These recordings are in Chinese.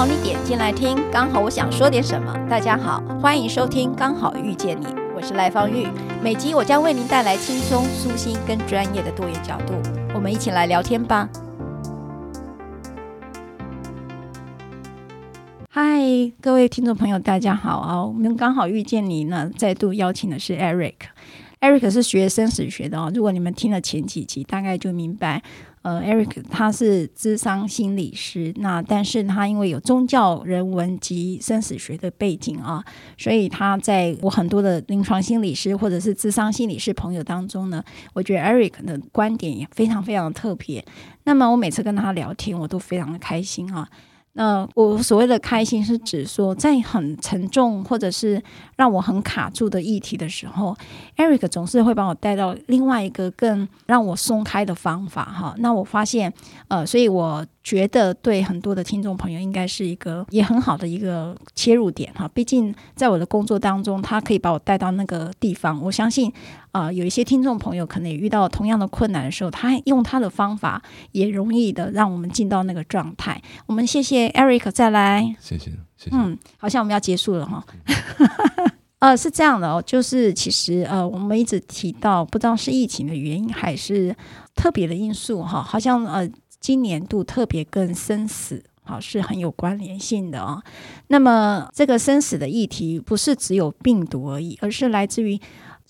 好你点进来听，刚好我想说点什么。大家好，欢迎收听《刚好遇见你》，我是赖芳玉。每集我将为您带来轻松、舒心跟专业的多元角度，我们一起来聊天吧。嗨，各位听众朋友，大家好啊！我们刚好遇见你呢，再度邀请的是 Eric。Eric 是学生死学的哦。如果你们听了前几集，大概就明白，呃，Eric 他是智商心理师，那但是他因为有宗教、人文及生死学的背景啊，所以他在我很多的临床心理师或者是智商心理师朋友当中呢，我觉得 Eric 的观点也非常非常特别。那么我每次跟他聊天，我都非常的开心啊。那我所谓的开心，是指说，在很沉重或者是让我很卡住的议题的时候，Eric 总是会把我带到另外一个更让我松开的方法哈。那我发现，呃，所以我。觉得对很多的听众朋友应该是一个也很好的一个切入点哈，毕竟在我的工作当中，他可以把我带到那个地方。我相信，呃，有一些听众朋友可能也遇到同样的困难的时候，他用他的方法也容易的让我们进到那个状态。我们谢谢 Eric 再来，谢谢，谢谢。嗯，好像我们要结束了哈。呃，是这样的哦，就是其实呃，我们一直提到，不知道是疫情的原因还是特别的因素哈，好像呃。今年度特别跟生死好是很有关联性的哦。那么这个生死的议题不是只有病毒而已，而是来自于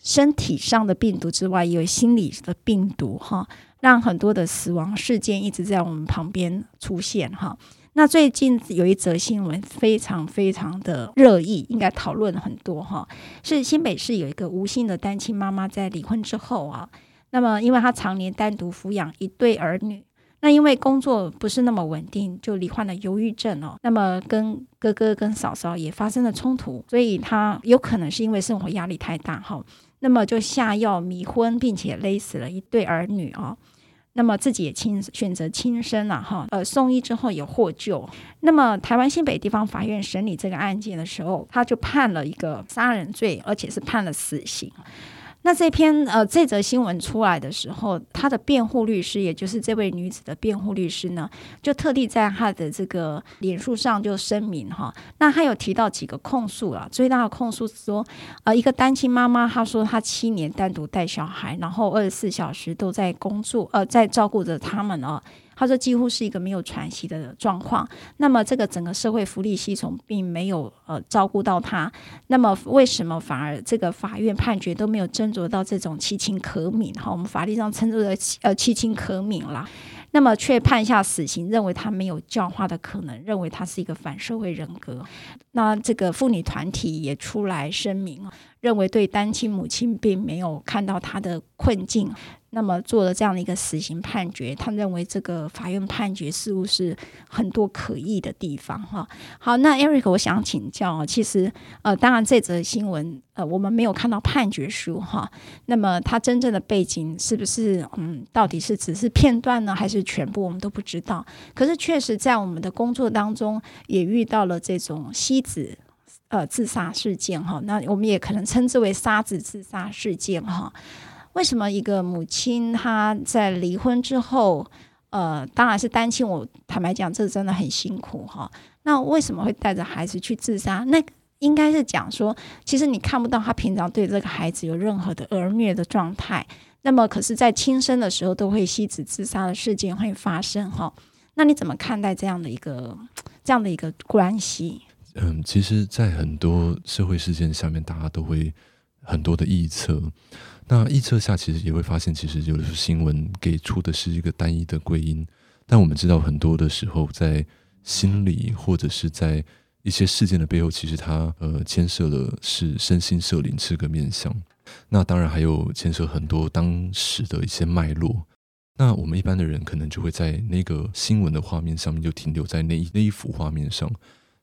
身体上的病毒之外，也有心理的病毒哈，让很多的死亡事件一直在我们旁边出现哈。那最近有一则新闻非常非常的热议，应该讨论很多哈，是新北市有一个吴姓的单亲妈妈在离婚之后啊，那么因为她常年单独抚养一对儿女。那因为工作不是那么稳定，就罹患了忧郁症哦。那么跟哥哥跟嫂嫂也发生了冲突，所以他有可能是因为生活压力太大哈。那么就下药迷昏，并且勒死了一对儿女哦。那么自己也亲选择轻生了哈。呃，送医之后也获救。那么台湾新北地方法院审理这个案件的时候，他就判了一个杀人罪，而且是判了死刑。那这篇呃这则新闻出来的时候，他的辩护律师，也就是这位女子的辩护律师呢，就特地在他的这个脸书上就声明哈。那他有提到几个控诉啊，最大的控诉是说，呃，一个单亲妈妈，她说她七年单独带小孩，然后二十四小时都在工作，呃，在照顾着他们哦。他说几乎是一个没有喘息的状况。那么这个整个社会福利系统并没有呃照顾到他。那么为什么反而这个法院判决都没有斟酌到这种其情可悯？哈，我们法律上称之为呃其情可悯啦。那么却判下死刑，认为他没有教化的可能，认为他是一个反社会人格。那这个妇女团体也出来声明，认为对单亲母亲并没有看到他的困境。那么做了这样的一个死刑判决，他认为这个法院判决似乎是很多可疑的地方哈。好，那 Eric，我想请教，其实呃，当然这则新闻呃，我们没有看到判决书哈。那么它真正的背景是不是嗯，到底是只是片段呢，还是全部，我们都不知道。可是确实在我们的工作当中也遇到了这种妻子呃自杀事件哈。那我们也可能称之为杀子自杀事件哈。为什么一个母亲她在离婚之后，呃，当然是单亲。我坦白讲，这真的很辛苦哈。那为什么会带着孩子去自杀？那应该是讲说，其实你看不到他平常对这个孩子有任何的儿虐的状态。那么，可是，在轻生的时候，都会妻子自杀的事件会发生哈。那你怎么看待这样的一个这样的一个关系？嗯，其实，在很多社会事件下面，大家都会很多的臆测。那臆测下，其实也会发现，其实有的新闻给出的是一个单一的归因，但我们知道很多的时候，在心理或者是在一些事件的背后，其实它呃牵涉的是身心社灵这个面向。那当然还有牵涉很多当时的一些脉络。那我们一般的人可能就会在那个新闻的画面上面就停留在那一那一幅画面上。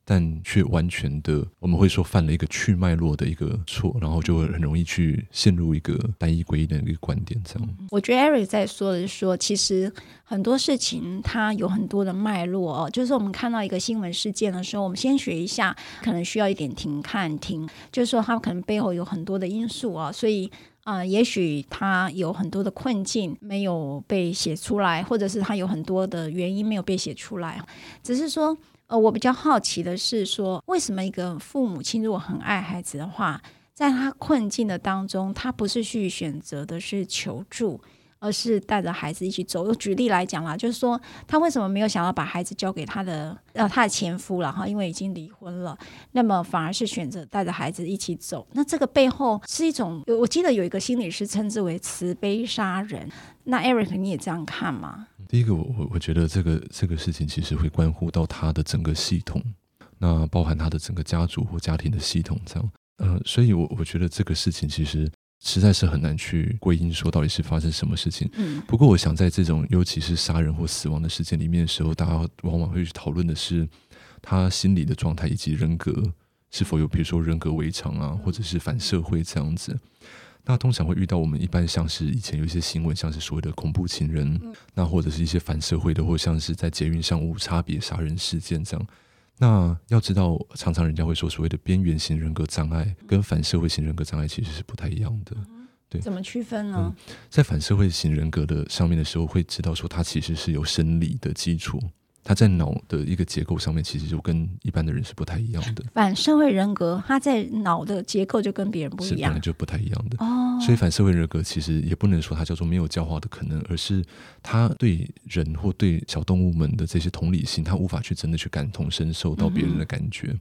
但却完全的，我们会说犯了一个去脉络的一个错，然后就会很容易去陷入一个单一归一的一个观点。这样，我觉得 Eric 在说的是说，其实很多事情它有很多的脉络哦。就是我们看到一个新闻事件的时候，我们先学一下，可能需要一点停看停，就是说它可能背后有很多的因素啊。所以啊、也许它有很多的困境没有被写出来，或者是它有很多的原因没有被写出来，只是说。呃，我比较好奇的是说，为什么一个父母亲如果很爱孩子的话，在他困境的当中，他不是去选择的是求助？而是带着孩子一起走。我举例来讲啦，就是说他为什么没有想要把孩子交给他的呃他的前夫了哈？因为已经离婚了，那么反而是选择带着孩子一起走。那这个背后是一种，我记得有一个心理师称之为慈悲杀人。那 Eric 你也这样看吗？第一个，我我我觉得这个这个事情其实会关乎到他的整个系统，那包含他的整个家族或家庭的系统这样。呃，所以我我觉得这个事情其实。实在是很难去归因说到底是发生什么事情。嗯，不过我想在这种尤其是杀人或死亡的事件里面的时候，大家往往会去讨论的是他心理的状态以及人格是否有，比如说人格围常啊，或者是反社会这样子。那通常会遇到我们一般像是以前有一些新闻，像是所谓的恐怖情人，那或者是一些反社会的，或像是在捷运上无差别杀人事件这样。那要知道，常常人家会说所谓的边缘型人格障碍跟反社会型人格障碍其实是不太一样的，对？怎么区分呢？嗯，在反社会型人格的上面的时候，会知道说它其实是有生理的基础。他在脑的一个结构上面，其实就跟一般的人是不太一样的。反社会人格，他在脑的结构就跟别人不一样，是本来就不太一样的。哦，所以反社会人格其实也不能说它叫做没有教化的可能，而是他对人或对小动物们的这些同理心，他无法去真的去感同身受到别人的感觉。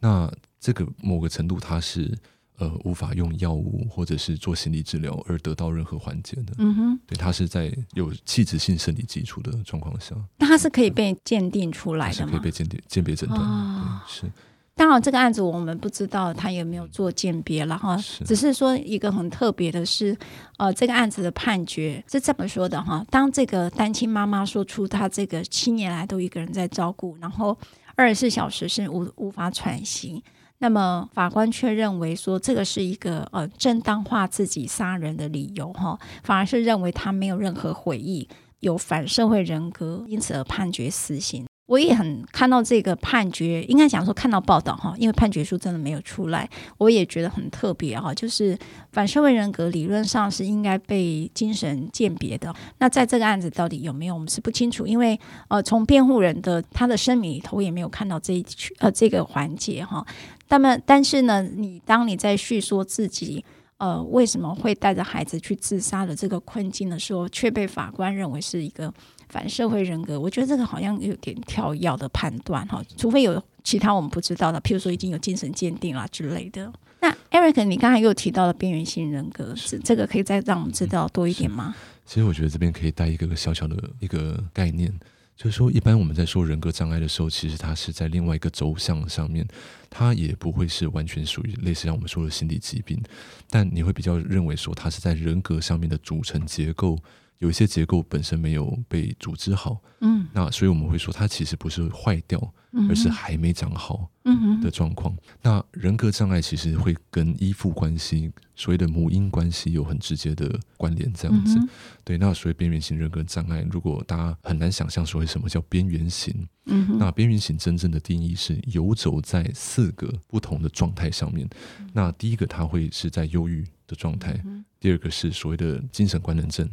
那这个某个程度，他是。呃，无法用药物或者是做心理治疗而得到任何缓解的。嗯哼，对，他是在有器质性生理基础的状况下，那他是可以被鉴定出来的吗？是可以被鉴定、鉴别诊断。哦，是。当然，这个案子我们不知道他有没有做鉴别，了哈只是说一个很特别的是，呃，这个案子的判决是这么说的哈：当这个单亲妈妈说出她这个七年来都一个人在照顾，然后二十四小时是无无法喘息。那么法官却认为说，这个是一个呃正当化自己杀人的理由哈，反而是认为他没有任何悔意，有反社会人格，因此而判决死刑。我也很看到这个判决，应该讲说看到报道哈，因为判决书真的没有出来，我也觉得很特别哈。就是反社会人格理论上是应该被精神鉴别的，那在这个案子到底有没有，我们是不清楚，因为呃从辩护人的他的声明里头也没有看到这一呃这个环节哈。那么但是呢，你当你在叙说自己呃为什么会带着孩子去自杀的这个困境的时候，却被法官认为是一个。反社会人格，我觉得这个好像有点跳跃的判断哈，除非有其他我们不知道的，譬如说已经有精神鉴定啦之类的。那 Eric，你刚才又提到了边缘性人格，是这个可以再让我们知道多一点吗？其实我觉得这边可以带一个小小的一个概念，就是说，一般我们在说人格障碍的时候，其实它是在另外一个轴向上面，它也不会是完全属于类似像我们说的心理疾病，但你会比较认为说它是在人格上面的组成结构。有一些结构本身没有被组织好，嗯，那所以我们会说它其实不是坏掉，嗯、而是还没长好嗯的状况。嗯、那人格障碍其实会跟依附关系，所谓的母婴关系有很直接的关联，这样子。嗯、对，那所谓边缘型人格障碍，如果大家很难想象所谓什么叫边缘型，嗯，那边缘型真正的定义是游走在四个不同的状态上面。嗯、那第一个，它会是在忧郁的状态；嗯、第二个是所谓的精神官能症。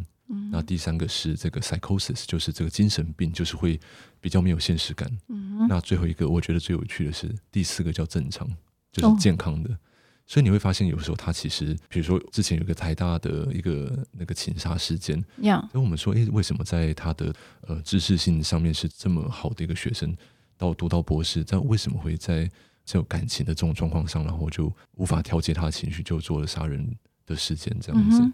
那第三个是这个 psychosis，就是这个精神病，就是会比较没有现实感。嗯、那最后一个，我觉得最有趣的是第四个叫正常，就是健康的。哦、所以你会发现，有时候他其实，比如说之前有个台大的一个那个情杀事件，那 Yeah. 我们说，诶，为什么在他的呃知识性上面是这么好的一个学生，到读到博士，但为什么会在这种感情的这种状况上，然后就无法调节他的情绪，就做了杀人？的事件这样子，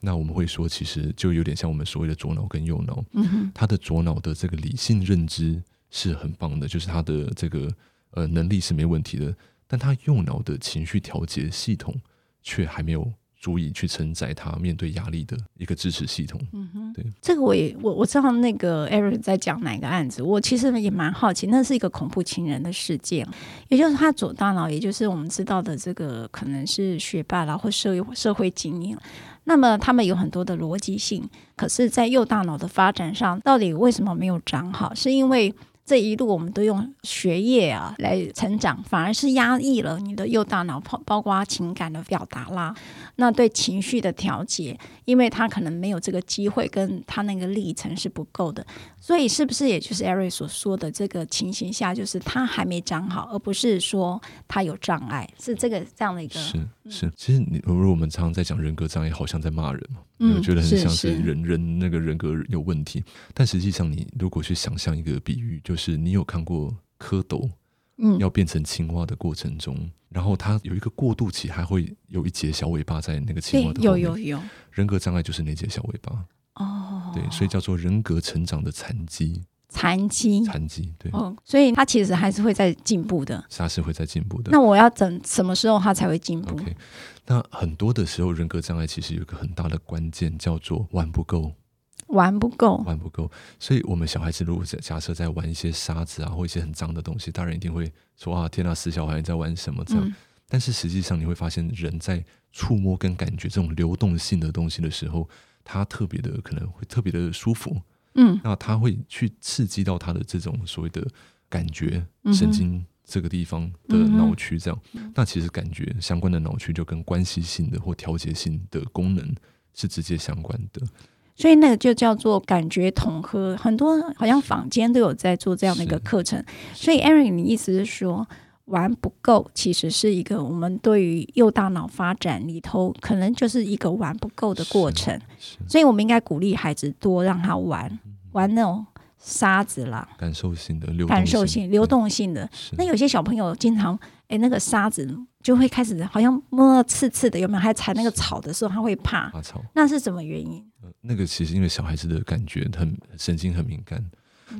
那我们会说，其实就有点像我们所谓的左脑跟右脑。嗯、他的左脑的这个理性认知是很棒的，就是他的这个呃能力是没问题的，但他右脑的情绪调节系统却还没有。足以去承载他面对压力的一个支持系统。嗯哼，这个我也我我知道那个 Eric 在讲哪个案子，我其实也蛮好奇，那是一个恐怖情人的事件，也就是他左大脑，也就是我们知道的这个可能是学霸啦或社会社会精英，那么他们有很多的逻辑性，可是，在右大脑的发展上，到底为什么没有长好？是因为这一路我们都用学业啊来成长，反而是压抑了你的右大脑，包包括情感的表达啦，那对情绪的调节，因为他可能没有这个机会，跟他那个历程是不够的，所以是不是也就是 Eric 所说的这个情形下，就是他还没长好，而不是说他有障碍，是这个这样的一个是是。其实你如果我们常常在讲人格障碍，好像在骂人嘛，我、嗯、觉得很像是人人那个人格有问题，但实际上你如果去想象一个比喻，就就是你有看过蝌蚪，嗯，要变成青蛙的过程中，嗯、然后它有一个过渡期，还会有一节小尾巴在那个青蛙的。有有有。人格障碍就是那节小尾巴。哦。对，所以叫做人格成长的残疾。残疾。残疾。对。哦，所以他其实还是会在进步的。他是会在进步的。那我要等什么时候他才会进步？OK。那很多的时候，人格障碍其实有一个很大的关键，叫做玩不够。玩不够，玩不够，所以我们小孩子如果在假设在玩一些沙子啊，或一些很脏的东西，大人一定会说啊，天哪，死小孩在玩什么这样？嗯、但是实际上你会发现，人在触摸跟感觉这种流动性的东西的时候，他特别的可能会特别的舒服，嗯，那他会去刺激到他的这种所谓的感觉神经这个地方的脑区，这样，嗯、那其实感觉相关的脑区就跟关系性的或调节性的功能是直接相关的。所以那个就叫做感觉统合，很多好像坊间都有在做这样的一个课程。所以，Eric，你意思是说玩不够，其实是一个我们对于右大脑发展里头，可能就是一个玩不够的过程。所以我们应该鼓励孩子多让他玩玩那种沙子啦，感受性的流感受性流动性的。那有些小朋友经常哎，那个沙子就会开始好像摸刺刺的，有没有？还踩那个草的时候，他会怕。怕草。那是什么原因？那个其实因为小孩子的感觉很神经很敏感，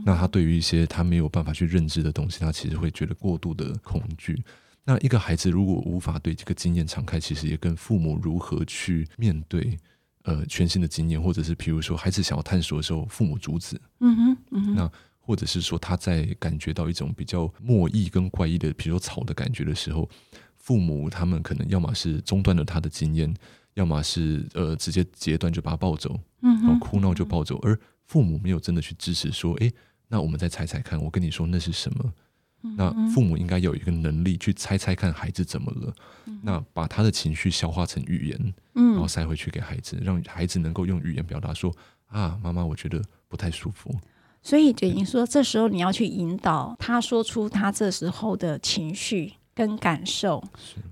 那他对于一些他没有办法去认知的东西，他其实会觉得过度的恐惧。那一个孩子如果无法对这个经验敞开，其实也跟父母如何去面对呃全新的经验，或者是比如说孩子想要探索的时候，父母阻止。嗯哼，嗯哼。那或者是说他在感觉到一种比较莫异跟怪异的，比如说草的感觉的时候，父母他们可能要么是中断了他的经验。要么是呃直接截断就把他抱走，然后哭闹就抱走，而父母没有真的去支持说，诶，那我们再猜猜看，我跟你说那是什么？那父母应该有一个能力去猜猜看孩子怎么了，那把他的情绪消化成语言，然后塞回去给孩子，让孩子能够用语言表达说啊，妈妈，我觉得不太舒服。所以等于说，这时候你要去引导他说出他这时候的情绪。跟感受，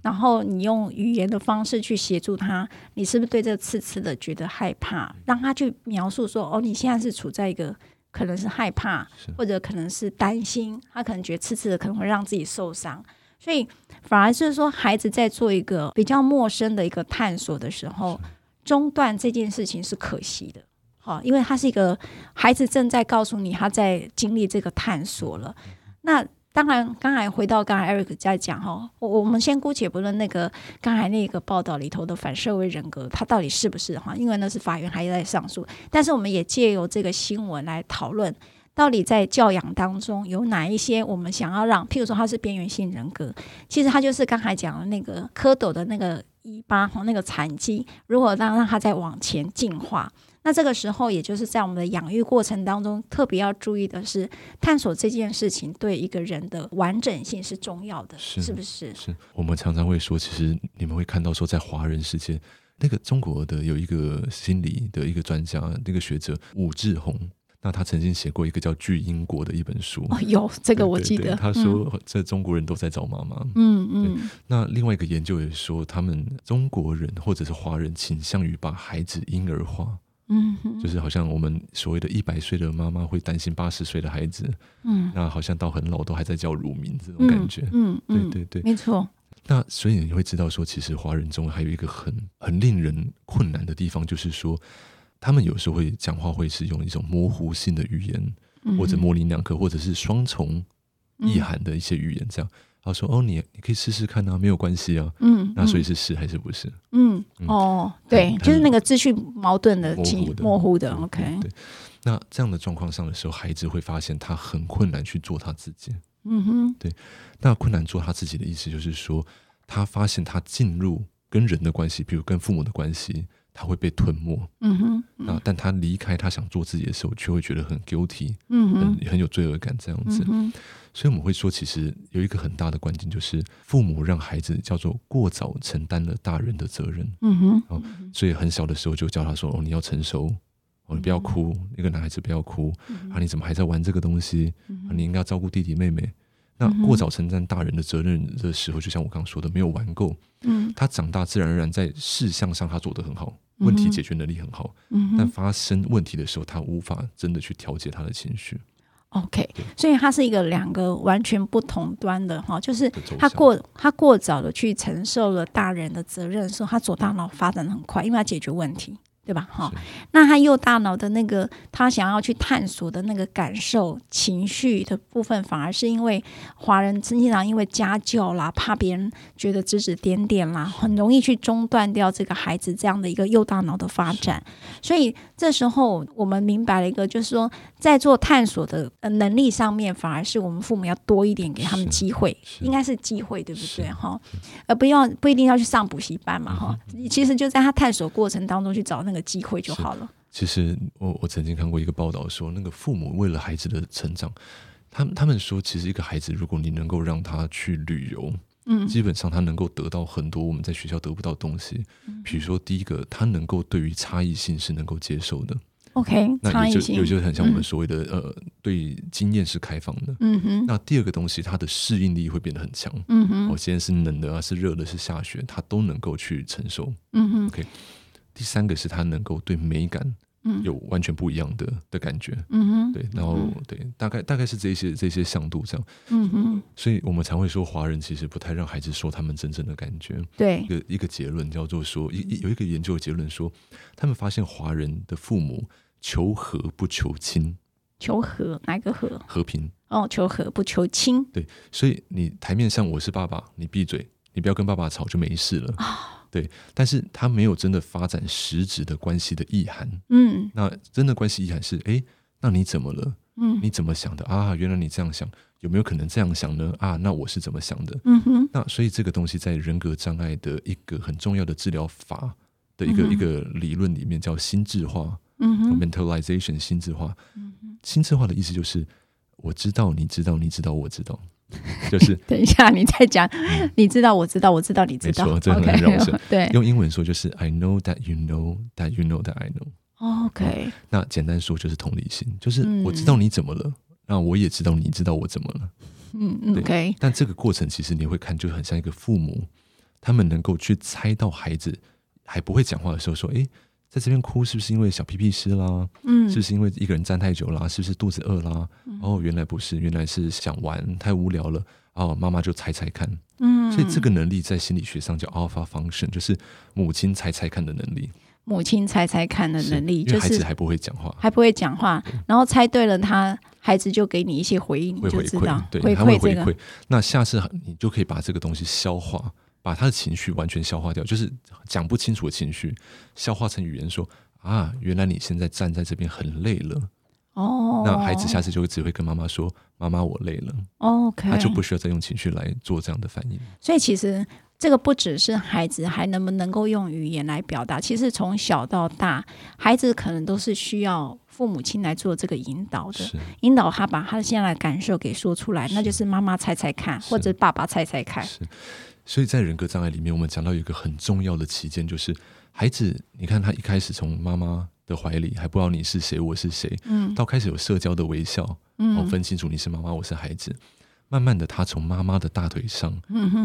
然后你用语言的方式去协助他，你是不是对这个刺刺的觉得害怕？让他去描述说：“哦，你现在是处在一个可能是害怕，或者可能是担心，他可能觉得次次的可能会让自己受伤。”所以反而是说，孩子在做一个比较陌生的一个探索的时候，中断这件事情是可惜的。好，因为他是一个孩子正在告诉你他在经历这个探索了，那。当然，刚才回到刚才 Eric 在讲哈，我我们先姑且不论那个刚才那个报道里头的反社会人格，它到底是不是哈？因为那是法院还在上诉，但是我们也借由这个新闻来讨论，到底在教养当中有哪一些我们想要让，譬如说他是边缘性人格，其实他就是刚才讲的那个蝌蚪的那个尾巴和那个残疾，如果让让他再往前进化。那这个时候，也就是在我们的养育过程当中，特别要注意的是，探索这件事情对一个人的完整性是重要的，是，是不是？是我们常常会说，其实你们会看到说，在华人世界，那个中国的有一个心理的一个专家，那个学者武志红，那他曾经写过一个叫《巨婴国》的一本书。哦，有这个我记得。他说，这中国人都在找妈妈。嗯嗯。那另外一个研究也说，他们中国人或者是华人倾向于把孩子婴儿化。嗯，就是好像我们所谓的一百岁的妈妈会担心八十岁的孩子，嗯，那好像到很老都还在叫乳名这种感觉，嗯，嗯对对。对，没错。那所以你会知道说，其实华人中还有一个很很令人困难的地方，就是说他们有时候会讲话会是用一种模糊性的语言，嗯、或者模棱两可，或者是双重意涵的一些语言这样。他说：“哦，你你可以试试看啊，没有关系啊。嗯”嗯，那所以是是还是不是？嗯，嗯哦，对，就是那个秩序矛盾的、模糊的。模糊的 OK，对。那这样的状况上的时候，孩子会发现他很困难去做他自己。嗯哼，对。那困难做他自己的意思就是说，他发现他进入跟人的关系，比如跟父母的关系，他会被吞没。嗯哼，嗯那但他离开他想做自己的时候，却会觉得很 guilty，嗯哼，很很有罪恶感这样子。嗯所以我们会说，其实有一个很大的关键，就是父母让孩子叫做过早承担了大人的责任。嗯哼，哦，所以很小的时候就教他说：“哦，你要成熟，哦，你不要哭，一个男孩子不要哭啊！你怎么还在玩这个东西？啊，你应该要照顾弟弟妹妹。”那过早承担大人的责任的时候，就像我刚刚说的，没有玩够。嗯，他长大自然而然在事项上他做得很好，问题解决能力很好。嗯，但发生问题的时候，他无法真的去调节他的情绪。OK，所以他是一个两个完全不同端的哈，就是他过他过早的去承受了大人的责任的时候，他左大脑发展的很快，因为他解决问题。对吧？哈，那他右大脑的那个他想要去探索的那个感受、情绪的部分，反而是因为华人经常因为家教啦，怕别人觉得指指点点啦，很容易去中断掉这个孩子这样的一个右大脑的发展。所以这时候我们明白了一个，就是说在做探索的能力上面，反而是我们父母要多一点给他们机会，应该是机会，对不对？哈，而不要不一定要去上补习班嘛，哈，其实就在他探索过程当中去找那个。的机会就好了。其实我我曾经看过一个报道说，那个父母为了孩子的成长，他们他们说，其实一个孩子，如果你能够让他去旅游，嗯，基本上他能够得到很多我们在学校得不到的东西。比如说，第一个，他能够对于差异性是能够接受的。OK，那也就也就很像我们所谓的、嗯、呃，对经验是开放的。嗯哼。那第二个东西，他的适应力会变得很强。嗯哼。哦，现在是冷的啊，是热的，是下雪，他都能够去承受。嗯哼。OK。第三个是他能够对美感有完全不一样的的感觉，嗯哼，对，然后对，大概大概是这些这些向度这样，嗯哼，所以我们才会说华人其实不太让孩子说他们真正的感觉，对，一个一个结论叫做说，一有一个研究的结论说，他们发现华人的父母求和不求亲，求和哪个和？和平。哦，求和不求亲，对，所以你台面上我是爸爸，你闭嘴，你不要跟爸爸吵就没事了。啊。对，但是他没有真的发展实质的关系的意涵。嗯，那真的关系意涵是，哎，那你怎么了？嗯，你怎么想的啊？原来你这样想，有没有可能这样想呢？啊，那我是怎么想的？嗯哼，那所以这个东西在人格障碍的一个很重要的治疗法的一个、嗯、一个理论里面叫心智化。嗯哼，mentalization 心智化。嗯哼，心智化的意思就是我知道，你知道，你知道，我知道。就是 等一下，你再讲。你知道，我知道，我知道，你知道。没错，这很绕舌。对，用英文说就是 I know that you know that you know that I know。OK。那简单说就是同理心，就是我知道你怎么了，那我也知道你知道我怎么了。嗯，OK。但这个过程其实你会看，就很像一个父母，他们能够去猜到孩子还不会讲话的时候，说：“哎。”在这边哭是不是因为小屁屁湿啦？嗯，是不是因为一个人站太久啦？是不是肚子饿啦？嗯、哦，原来不是，原来是想玩太无聊了。哦，妈妈就猜猜看。嗯，所以这个能力在心理学上叫 alpha function，就是母亲猜猜看的能力。母亲猜猜看的能力，就是孩子还不会讲话，还不会讲话，然后猜对了他，他孩子就给你一些回应，会回馈，对，回馈、回馈。那下次你就可以把这个东西消化。把他的情绪完全消化掉，就是讲不清楚的情绪，消化成语言说啊，原来你现在站在这边很累了。哦，那孩子下次就只会跟妈妈说：“妈妈，我累了。” OK，他就不需要再用情绪来做这样的反应。所以其实这个不只是孩子还能不能够用语言来表达，其实从小到大，孩子可能都是需要父母亲来做这个引导的，引导他把他现在的感受给说出来，那就是妈妈猜猜看，或者爸爸猜猜看。所以在人格障碍里面，我们讲到有一个很重要的期间，就是孩子，你看他一开始从妈妈的怀里还不知道你是谁，我是谁，嗯，到开始有社交的微笑，嗯，哦，分清楚你是妈妈，我是孩子，慢慢的，他从妈妈的大腿上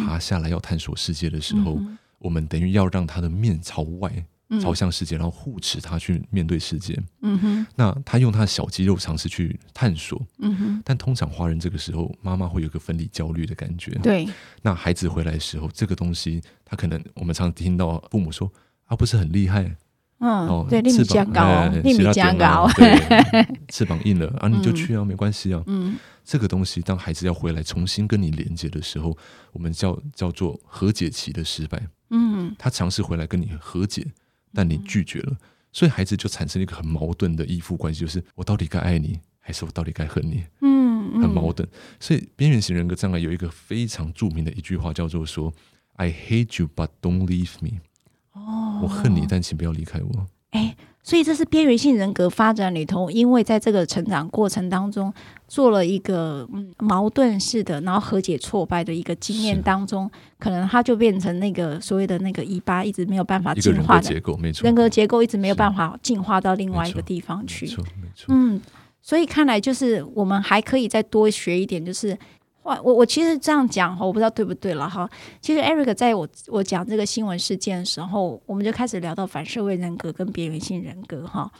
爬下来要探索世界的时候，我们等于要让他的面朝外。朝向世界，然后护持他去面对世界。嗯哼，那他用他的小肌肉尝试去探索。嗯哼，但通常华人这个时候，妈妈会有一个分离焦虑的感觉。对，那孩子回来的时候，这个东西他可能我们常听到父母说啊，不是很厉害。嗯，哦，对，力加高，力加高，翅膀硬了啊，你就去啊，没关系啊。嗯，这个东西当孩子要回来重新跟你连接的时候，我们叫叫做和解期的失败。嗯，他尝试回来跟你和解。但你拒绝了，所以孩子就产生了一个很矛盾的依附关系，就是我到底该爱你，还是我到底该恨你？嗯，很矛盾。所以边缘型人格障碍有一个非常著名的一句话，叫做说：“I hate you, but don't leave me。”哦我恨你，但请不要离开我。哎，所以这是边缘性人格发展里头，因为在这个成长过程当中做了一个嗯矛盾式的，然后和解挫败的一个经验当中，可能他就变成那个所谓的那个尾巴一直没有办法进化的结构，没错，人格结构一直没有办法进化到另外一个地方去。没错，没错，嗯，所以看来就是我们还可以再多学一点，就是。我我其实这样讲哈，我不知道对不对了哈。其实 Eric 在我我讲这个新闻事件的时候，我们就开始聊到反社会人格跟边缘性人格哈。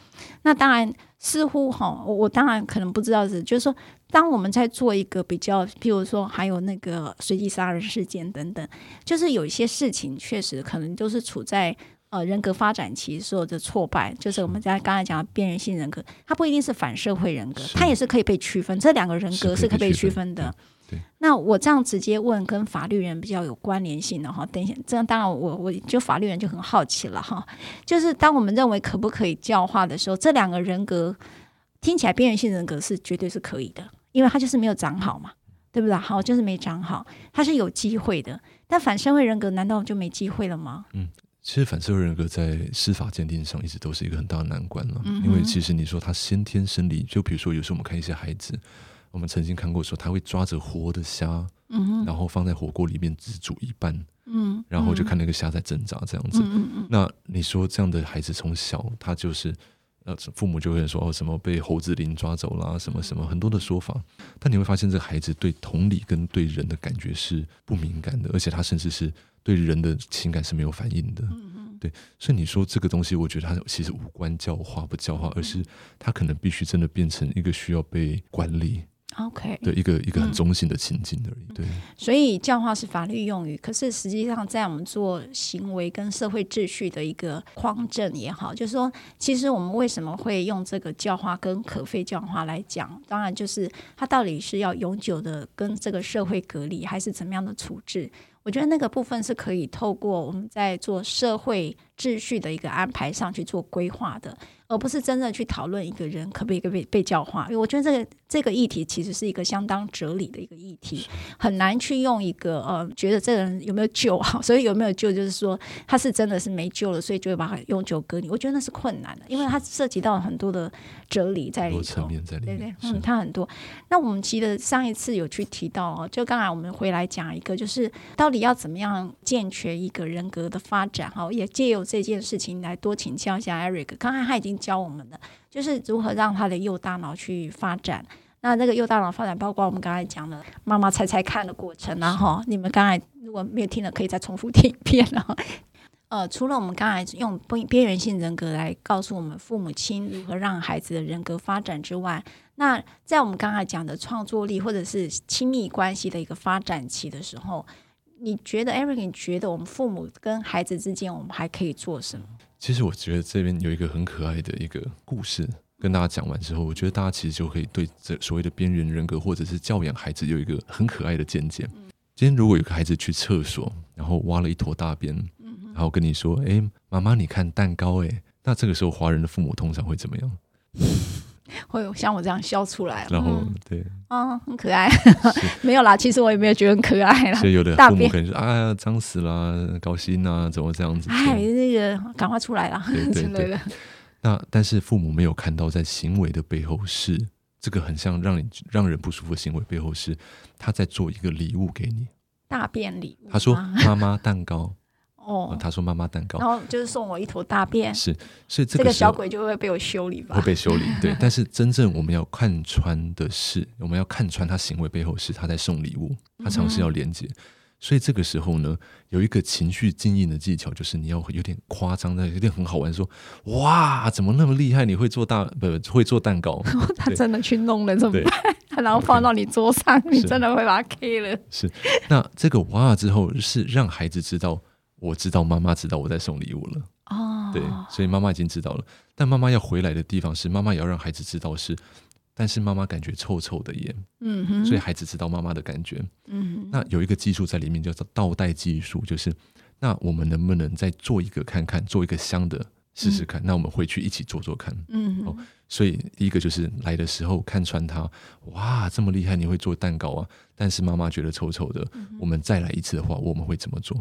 那当然，似乎哈，我当然可能不知道是，就是说，当我们在做一个比较，譬如说还有那个随机杀人事件等等，就是有一些事情确实可能就是处在呃人格发展期所有的挫败，就是我们在刚才讲的边缘性人格，它不一定是反社会人格，它也是可以被区分，这两个人格是可以被区分的。那我这样直接问，跟法律人比较有关联性的哈。等一下，这样当然我我就法律人就很好奇了哈。就是当我们认为可不可以教化的时候，这两个人格听起来边缘性人格是绝对是可以的，因为他就是没有长好嘛，对不对？好，就是没长好，他是有机会的。但反社会人格难道就没机会了吗？嗯，其实反社会人格在司法鉴定上一直都是一个很大的难关了，嗯、因为其实你说他先天生理，就比如说有时候我们看一些孩子。我们曾经看过说，他会抓着活的虾，嗯，然后放在火锅里面只煮一半，嗯，然后就看那个虾在挣扎这样子。嗯嗯，那你说这样的孩子从小他就是，呃，父母就会说哦，什么被猴子林抓走了，什么什么很多的说法。但你会发现，这个孩子对同理跟对人的感觉是不敏感的，而且他甚至是对人的情感是没有反应的。对。所以你说这个东西，我觉得他其实无关教化不教化，而是他可能必须真的变成一个需要被管理。OK，对，一个一个很中性的情境而已。嗯、对，所以教化是法律用语，可是实际上在我们做行为跟社会秩序的一个匡正也好，就是说，其实我们为什么会用这个教化跟可废教化来讲？当然，就是它到底是要永久的跟这个社会隔离，还是怎么样的处置？我觉得那个部分是可以透过我们在做社会秩序的一个安排上去做规划的。而不是真的去讨论一个人可不可以被被教化，因为我觉得这个这个议题其实是一个相当哲理的一个议题，很难去用一个呃觉得这个人有没有救好，所以有没有救就是说他是真的是没救了，所以就会把他永久隔离。我觉得那是困难的，因为它涉及到很多的哲理在里头，层面在里面，对对，嗯，它很多。那我们记得上一次有去提到哦，就刚才我们回来讲一个，就是到到底要怎么样健全一个人格的发展哈，也借由这件事情来多请教一下 Eric。刚才他已经。教我们的就是如何让他的右大脑去发展。那那个右大脑发展，包括我们刚才讲的妈妈猜猜看的过程，然后你们刚才如果没有听了，可以再重复听一遍。然后，呃，除了我们刚才用边边缘性人格来告诉我们父母亲如何让孩子的人格发展之外，那在我们刚才讲的创作力或者是亲密关系的一个发展期的时候，你觉得 Eric，你觉得我们父母跟孩子之间，我们还可以做什么？其实我觉得这边有一个很可爱的一个故事，跟大家讲完之后，我觉得大家其实就可以对这所谓的边缘人格或者是教养孩子有一个很可爱的见解。今天如果有个孩子去厕所，然后挖了一坨大便，然后跟你说：“哎，妈妈，你看蛋糕。”哎，那这个时候华人的父母通常会怎么样？会像我这样笑出来，然后对，啊，很可爱，没有啦，其实我也没有觉得很可爱啦。所以有的父母可能说：“哎呀，脏死了，高兴啊，怎么这样子？”哎，那个赶快出来啦 之类的。那但是父母没有看到，在行为的背后是这个很像让你让人不舒服的行为背后是他在做一个礼物给你，大便礼物。他说：“妈妈蛋糕。”哦，他说妈妈蛋糕，然后就是送我一坨大便，是，所以这个，这个小鬼就会被我修理吧？会被修理，对。但是真正我们要看穿的是，我们要看穿他行为背后是他在送礼物，他尝试要连接。嗯、所以这个时候呢，有一个情绪经营的技巧，就是你要有点夸张的，有点很好玩，说哇，怎么那么厉害？你会做大不会做蛋糕？他真的去弄了怎么办？然后放到你桌上，你真的会把它 K 了？是。那这个哇之后是让孩子知道。我知道妈妈知道我在送礼物了哦，对，所以妈妈已经知道了。但妈妈要回来的地方是，妈妈也要让孩子知道是，但是妈妈感觉臭臭的耶，嗯哼，所以孩子知道妈妈的感觉，嗯哼，那有一个技术在里面叫做倒带技术，就是那我们能不能再做一个看看，做一个香的试试看？嗯、那我们回去一起做做看，嗯哼，哦，所以第一个就是来的时候看穿他，哇，这么厉害，你会做蛋糕啊？但是妈妈觉得臭臭的，嗯、我们再来一次的话，我们会怎么做？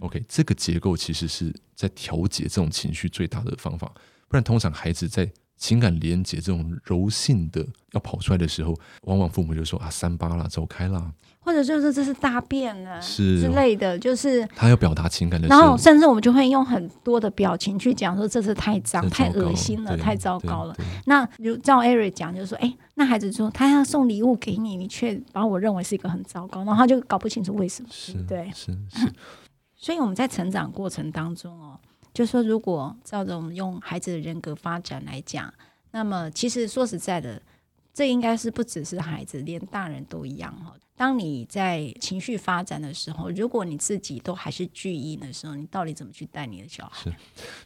OK，这个结构其实是在调节这种情绪最大的方法，不然通常孩子在情感连接这种柔性的要跑出来的时候，往往父母就说啊，三八啦，走开啦，或者就是这是大便了，是。之类的，就是他要表达情感的时候，然后甚至我们就会用很多的表情去讲说这是太脏、太恶心了、太糟糕了。对对。那如照 Eric 讲，就是说，哎，那孩子说他要送礼物给你，你却把我认为是一个很糟糕，然后他就搞不清楚为什么，是对，是是。所以我们在成长过程当中哦，就说如果照着我们用孩子的人格发展来讲，那么其实说实在的，这应该是不只是孩子，连大人都一样哈。当你在情绪发展的时候，如果你自己都还是巨婴的时候，你到底怎么去带你的小孩？是，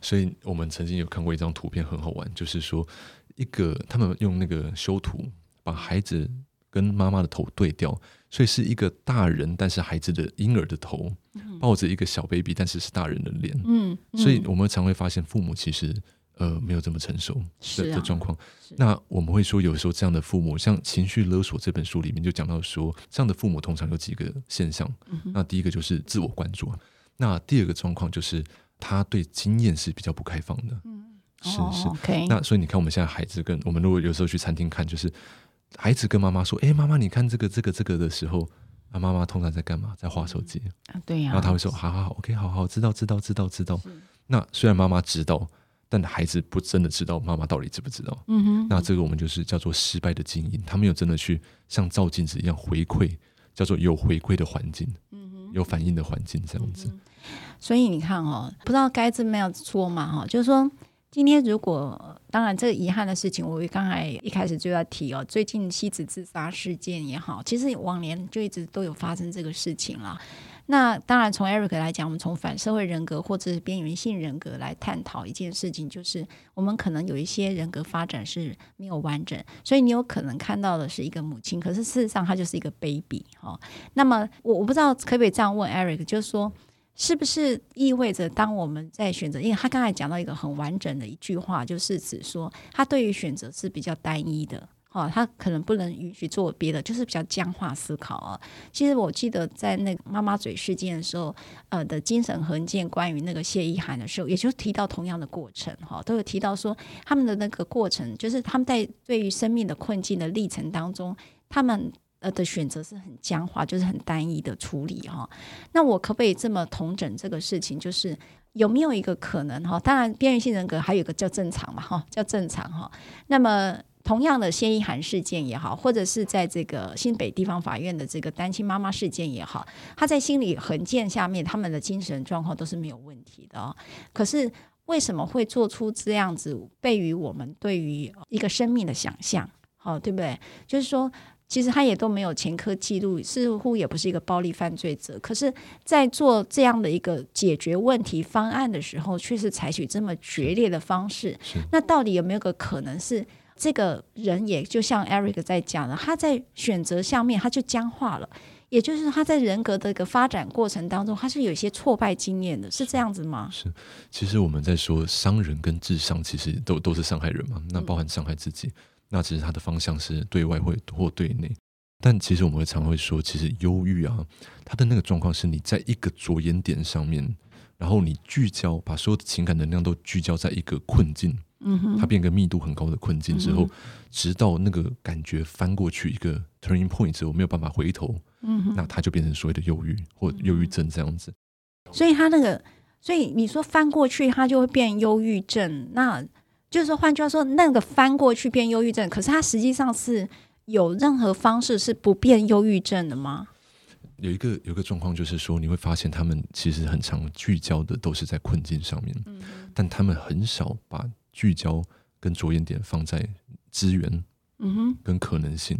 所以我们曾经有看过一张图片，很好玩，就是说一个他们用那个修图把孩子跟妈妈的头对调，所以是一个大人，但是孩子的婴儿的头。抱着一个小 baby，但是是大人的脸，嗯，嗯，所以我们常会发现父母其实呃没有这么成熟的的状况。那我们会说，有时候这样的父母，像《情绪勒索》这本书里面就讲到说，这样的父母通常有几个现象。嗯、那第一个就是自我关注，那第二个状况就是他对经验是比较不开放的。嗯，是是。那所以你看，我们现在孩子跟我们如果有时候去餐厅看，就是孩子跟妈妈说：“哎，妈妈，你看这个这个这个的时候。”啊，妈妈通常在干嘛？在划手机。啊，对呀。然后他会说：“好好好，OK，好好，知道知道知道知道。”那虽然妈妈知道，但孩子不真的知道妈妈到底知不知道。嗯哼。那这个我们就是叫做失败的经营，他没有真的去像照镜子一样回馈，叫做有回馈的环境，嗯哼，有反应的环境这样子。所以你看哦，不知道该怎么样说嘛哈，就是说。今天如果当然，这个遗憾的事情，我刚才一开始就要提哦。最近妻子自杀事件也好，其实往年就一直都有发生这个事情了。那当然，从 Eric 来讲，我们从反社会人格或者是边缘性人格来探讨一件事情，就是我们可能有一些人格发展是没有完整，所以你有可能看到的是一个母亲，可是事实上她就是一个 baby 哈。那么我我不知道可不可以这样问 Eric，就是说。是不是意味着，当我们在选择，因为他刚才讲到一个很完整的一句话，就是指说他对于选择是比较单一的，哈，他可能不能允许做别的，就是比较僵化思考啊。其实我记得在那个妈妈嘴事件的时候，呃的精神横见关于那个谢依涵的时候，也就提到同样的过程，哈，都有提到说他们的那个过程，就是他们在对于生命的困境的历程当中，他们。呃的选择是很僵化，就是很单一的处理哈。那我可不可以这么统整这个事情？就是有没有一个可能哈？当然，边缘性人格还有一个叫正常嘛哈，叫正常哈。那么同样的谢依涵事件也好，或者是在这个新北地方法院的这个单亲妈妈事件也好，他在心理横见下面，他们的精神状况都是没有问题的哦。可是为什么会做出这样子悖于我们对于一个生命的想象？好，对不对？就是说。其实他也都没有前科记录，似乎也不是一个暴力犯罪者。可是，在做这样的一个解决问题方案的时候，却是采取这么决裂的方式。那到底有没有个可能是这个人也就像 Eric 在讲的，他在选择上面他就僵化了，也就是他在人格的一个发展过程当中，他是有一些挫败经验的，是这样子吗？是，其实我们在说伤人跟智商，其实都都是伤害人嘛，那包含伤害自己。嗯那只是它的方向是对外或或对内，但其实我们会常会说，其实忧郁啊，它的那个状况是你在一个着眼点上面，然后你聚焦，把所有的情感能量都聚焦在一个困境，嗯哼，它变个密度很高的困境之后，嗯、直到那个感觉翻过去一个 turning point 之后，没有办法回头，嗯哼，那它就变成所谓的忧郁或忧郁症这样子。所以它那个，所以你说翻过去，它就会变忧郁症，那。就是说，换句话说，那个翻过去变忧郁症，可是它实际上是有任何方式是不变忧郁症的吗？有一个有一个状况，就是说，你会发现他们其实很常聚焦的都是在困境上面，嗯、但他们很少把聚焦跟着眼点放在资源，嗯哼，跟可能性，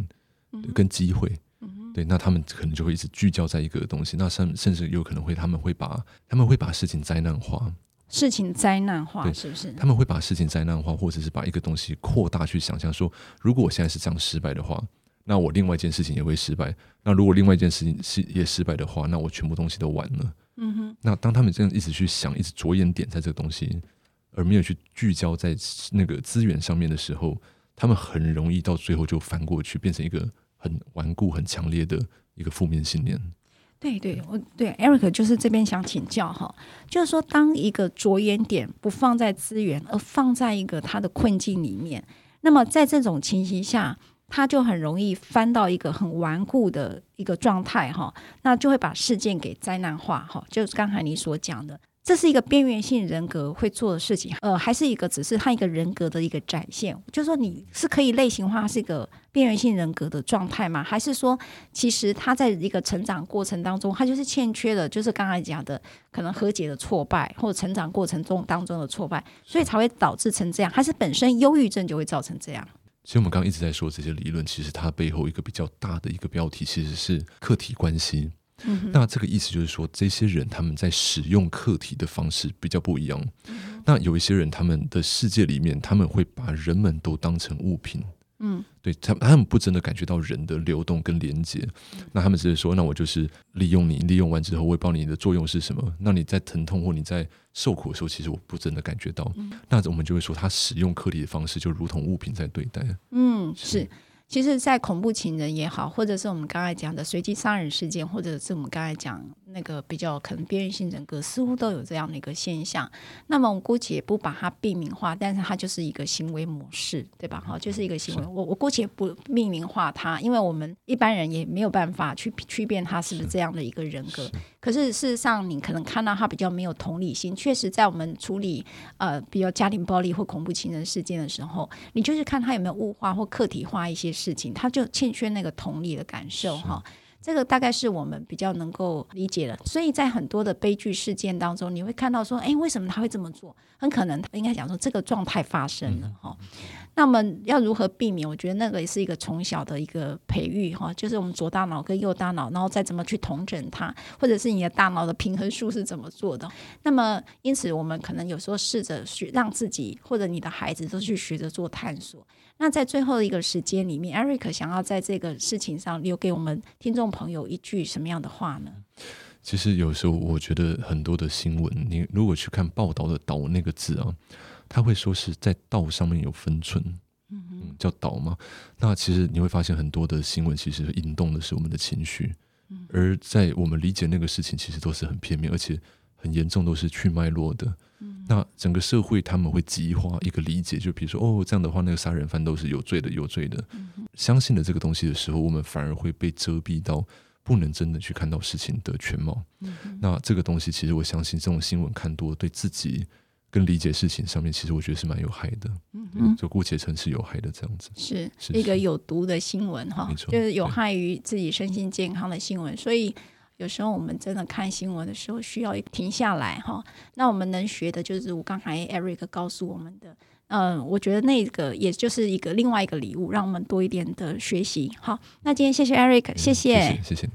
嗯、跟机会，嗯哼，对，那他们可能就会一直聚焦在一个东西，那甚甚至有可能会他们会把他们会把事情灾难化。事情灾难化是不是？他们会把事情灾难化，或者是把一个东西扩大去想象说，如果我现在是这样失败的话，那我另外一件事情也会失败。那如果另外一件事情是也失败的话，那我全部东西都完了。嗯哼。那当他们这样一直去想，一直着眼点在这个东西，而没有去聚焦在那个资源上面的时候，他们很容易到最后就翻过去，变成一个很顽固、很强烈的一个负面信念。对对，我对 Eric 就是这边想请教哈，就是说，当一个着眼点不放在资源，而放在一个他的困境里面，那么在这种情形下，他就很容易翻到一个很顽固的一个状态哈，那就会把事件给灾难化哈，就是刚才你所讲的。这是一个边缘性人格会做的事情，呃，还是一个只是他一个人格的一个展现？就是说你是可以类型化是一个边缘性人格的状态吗？还是说其实他在一个成长过程当中，他就是欠缺的，就是刚才讲的可能和解的挫败，或者成长过程中当中的挫败，所以才会导致成这样？还是本身忧郁症就会造成这样？其实我们刚刚一直在说这些理论，其实它背后一个比较大的一个标题其实是客体关系。嗯、那这个意思就是说，这些人他们在使用课题的方式比较不一样。嗯、那有一些人，他们的世界里面，他们会把人们都当成物品。嗯，对他们，他们不真的感觉到人的流动跟连接。嗯、那他们只是说，那我就是利用你，利用完之后，我也不知道你的作用是什么。那你在疼痛或你在受苦的时候，其实我不真的感觉到。嗯、那我们就会说，他使用课题的方式，就如同物品在对待。嗯，是。是其实，在恐怖情人也好，或者是我们刚才讲的随机杀人事件，或者是我们刚才讲那个比较可能边缘性人格，似乎都有这样的一个现象。那么，我们姑且不把它病名化，但是它就是一个行为模式，对吧？哈，就是一个行为。我我姑且不命名化它，因为我们一般人也没有办法去区辨它是不是这样的一个人格。可是事实上，你可能看到他比较没有同理心。确实，在我们处理呃，比如家庭暴力或恐怖情人事件的时候，你就是看他有没有物化或客体化一些事情，他就欠缺那个同理的感受哈。这个大概是我们比较能够理解的。所以在很多的悲剧事件当中，你会看到说，哎，为什么他会这么做？很可能他应该讲说，这个状态发生了哈。嗯那么要如何避免？我觉得那个也是一个从小的一个培育哈，就是我们左大脑跟右大脑，然后再怎么去统整它，或者是你的大脑的平衡术是怎么做的。那么因此，我们可能有时候试着去让自己或者你的孩子都去学着做探索。那在最后一个时间里面，Eric 想要在这个事情上留给我们听众朋友一句什么样的话呢？其实有时候我觉得很多的新闻，你如果去看报道的“岛”那个字啊。他会说是在道上面有分寸，嗯，嗯，叫岛嘛。那其实你会发现很多的新闻其实引动的是我们的情绪，嗯，而在我们理解那个事情，其实都是很片面，而且很严重，都是去脉络的。嗯，那整个社会他们会激化一个理解，就比如说哦，这样的话，那个杀人犯都是有罪的，有罪的。嗯，相信了这个东西的时候，我们反而会被遮蔽到，不能真的去看到事情的全貌。嗯，那这个东西，其实我相信，这种新闻看多，对自己。跟理解事情上面，其实我觉得是蛮有害的，嗯哼，就姑且称是有害的这样子，是一个有毒的新闻哈，就是有害于自己身心健康的新闻。所以有时候我们真的看新闻的时候，需要停下来哈。那我们能学的就是我刚才 Eric 告诉我们的，嗯，我觉得那个也就是一个另外一个礼物，让我们多一点的学习。好，那今天谢谢 Eric，谢谢，谢谢，谢谢。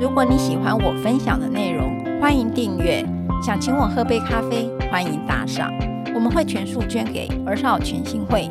如果你喜欢我分享的内容，欢迎订阅。想请我喝杯咖啡，欢迎打赏，我们会全数捐给儿少权心会。